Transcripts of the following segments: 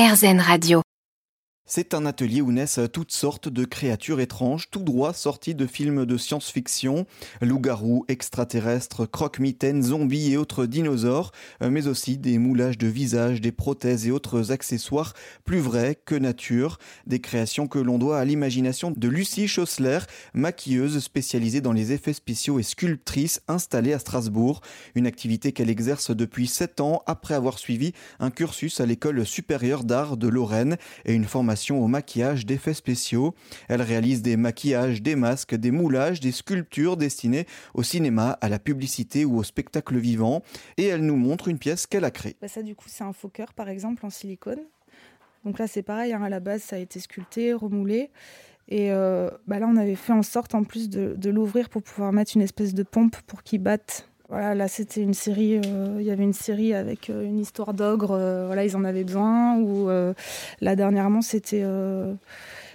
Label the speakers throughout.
Speaker 1: RZN Radio.
Speaker 2: C'est un atelier où naissent toutes sortes de créatures étranges, tout droit sorties de films de science-fiction, loups-garous, extraterrestres, croque-mitaines, zombies et autres dinosaures, euh, mais aussi des moulages de visages, des prothèses et autres accessoires plus vrais que nature. Des créations que l'on doit à l'imagination de Lucie Chaussler, maquilleuse spécialisée dans les effets spéciaux et sculptrice installée à Strasbourg. Une activité qu'elle exerce depuis 7 ans après avoir suivi un cursus à l'école supérieure d'art de Lorraine et une formation au maquillage d'effets spéciaux. Elle réalise des maquillages, des masques, des moulages, des sculptures destinées au cinéma, à la publicité ou au spectacle vivant. Et elle nous montre une pièce qu'elle a créée.
Speaker 3: Bah ça, du coup, c'est un faux cœur, par exemple, en silicone. Donc là, c'est pareil, hein, à la base, ça a été sculpté, remoulé. Et euh, bah là, on avait fait en sorte, en plus, de, de l'ouvrir pour pouvoir mettre une espèce de pompe pour qu'il batte voilà, là c'était une série, euh, il y avait une série avec euh, une histoire d'ogre, euh, voilà, ils en avaient besoin. Ou là dernièrement c'était,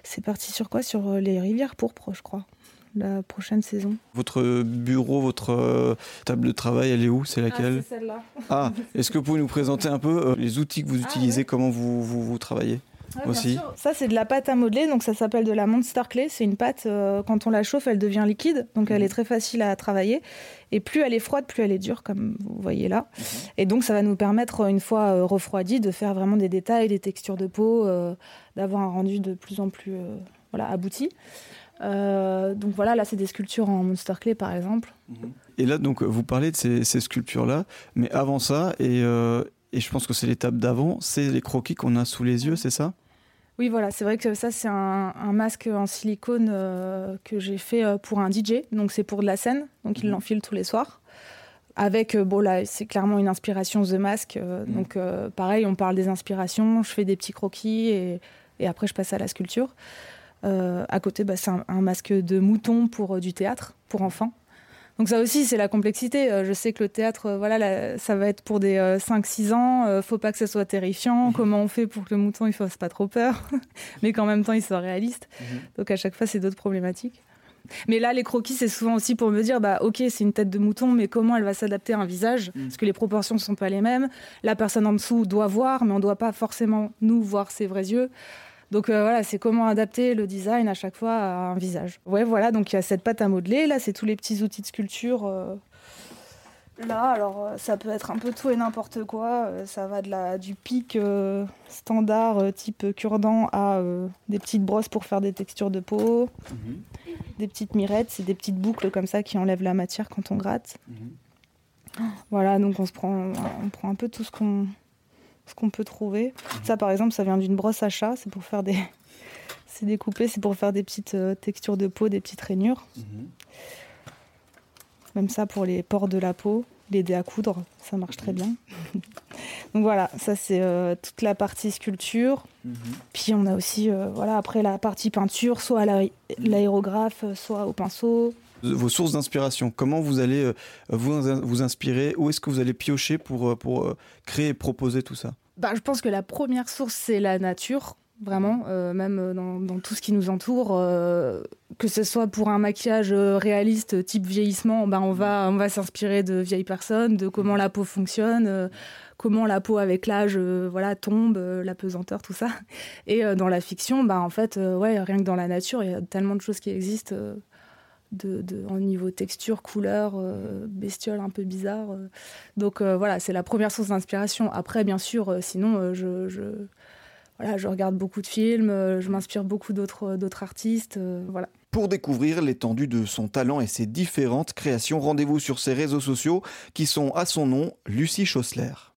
Speaker 3: c'est parti sur quoi? Sur les rivières pourpres, je crois. La prochaine saison.
Speaker 2: Votre bureau, votre table de travail, elle est où? C'est laquelle?
Speaker 3: Ah, celle-là.
Speaker 2: Ah, est-ce que vous pouvez nous présenter un peu les outils que vous ah, utilisez, comment vous, vous, vous travaillez? Aussi.
Speaker 3: Ça, c'est de la pâte à modeler, donc ça s'appelle de la Monster Clay. C'est une pâte, euh, quand on la chauffe, elle devient liquide, donc elle est mhm. très facile à travailler. Et plus elle est froide, plus elle est dure, comme vous voyez là. Mhm. Et donc, ça va nous permettre, une fois euh, refroidie, de faire vraiment des détails, des textures de peau, euh, d'avoir un rendu de plus en plus voilà, abouti. donc voilà, là, c'est des sculptures en Monster Clay, par exemple.
Speaker 2: Mhm. Et là, donc, vous parlez de ces, ces sculptures-là, mais avant ça, et, et je pense que c'est l'étape d'avant, c'est les croquis qu'on a sous les yeux, c'est ça?
Speaker 3: Oui, voilà, c'est vrai que ça, c'est un, masque en silicone euh, que j'ai fait euh, pour un DJ. Donc, c'est pour de la scène. Donc, il mhm. l'enfile tous les soirs. Avec, euh, bon, là, c'est clairement une inspiration The Mask. Mhm. Donc, pareil, on parle des inspirations. Je fais des petits croquis et, après, je passe à la sculpture. à côté, bah, c'est un, masque de mouton pour du théâtre, pour enfants. Donc ça aussi, c'est la complexité. Euh, je sais que le théâtre, euh, voilà, ça va être pour des 5-6 euh, ans. faut pas que ça soit terrifiant. Mhm. Comment on fait pour que le mouton, il fasse pas trop peur, mais qu'en même temps, il soit réaliste. Mhm. Donc à chaque fois, c'est d'autres problématiques. Mais là, les croquis, c'est souvent aussi pour me dire, bah, ok, c'est une tête de mouton, mais comment elle va s'adapter à un visage? Mhm. Parce que les proportions ne sont pas les mêmes. La personne en dessous doit voir, mais on ne doit pas forcément nous voir ses vrais yeux. Donc euh, voilà, c'est comment adapter le design à chaque fois à un visage. Ouais, voilà, donc il y a cette pâte à modeler. Là, c'est tous les petits outils de sculpture. Euh, là, alors euh, ça peut être un peu tout et n'importe quoi. ça va de la, du pic standard type cure-dent à des petites brosses pour faire des textures de peau, mhm. des petites mirettes, c'est des petites boucles comme ça qui enlèvent la matière quand on gratte. Mhm. Voilà, donc on se prend, on prend un peu tout ce qu'on ce qu'on peut trouver. Ça, par exemple, ça vient d'une brosse à chat. C'est pour faire des. c'est découpé, c'est pour faire des petites euh, textures de peau, des petites rainures. Même ça pour les pores de la peau, l'aider à coudre, ça marche très bien. Donc voilà, ça c'est euh, toute la partie sculpture. Puis on a aussi, euh, voilà, après la partie peinture, soit à l'aérographe, soit au pinceau
Speaker 2: vos sources d'inspiration. Comment vous allez euh, vous, vous inspirer? Où est-ce que vous allez piocher pour, euh, pour euh, créer et proposer tout ça?
Speaker 3: Bah, Je pense que la première source, c'est la nature vraiment, même dans, tout ce qui nous entoure, que ce soit pour un maquillage réaliste type vieillissement, bah, on va, on va s'inspirer de vieilles personnes, de comment la peau fonctionne, comment la peau avec l'âge voilà, tombe, la pesanteur, tout ça. Et dans la fiction, bah, en fait, ouais, rien que dans la nature, il y a tellement de choses qui existent en niveau texture, couleur, euh, bestiole un peu bizarre. Euh. Donc euh, voilà, c'est la première source d'inspiration. Après, bien sûr, sinon, je, voilà, je regarde beaucoup de films, je m'inspire beaucoup d'autres, d'autres artistes. voilà.
Speaker 2: Pour découvrir l'étendue de son talent et ses différentes créations, rendez-vous sur ses réseaux sociaux qui sont à son nom Lucie Chaussler.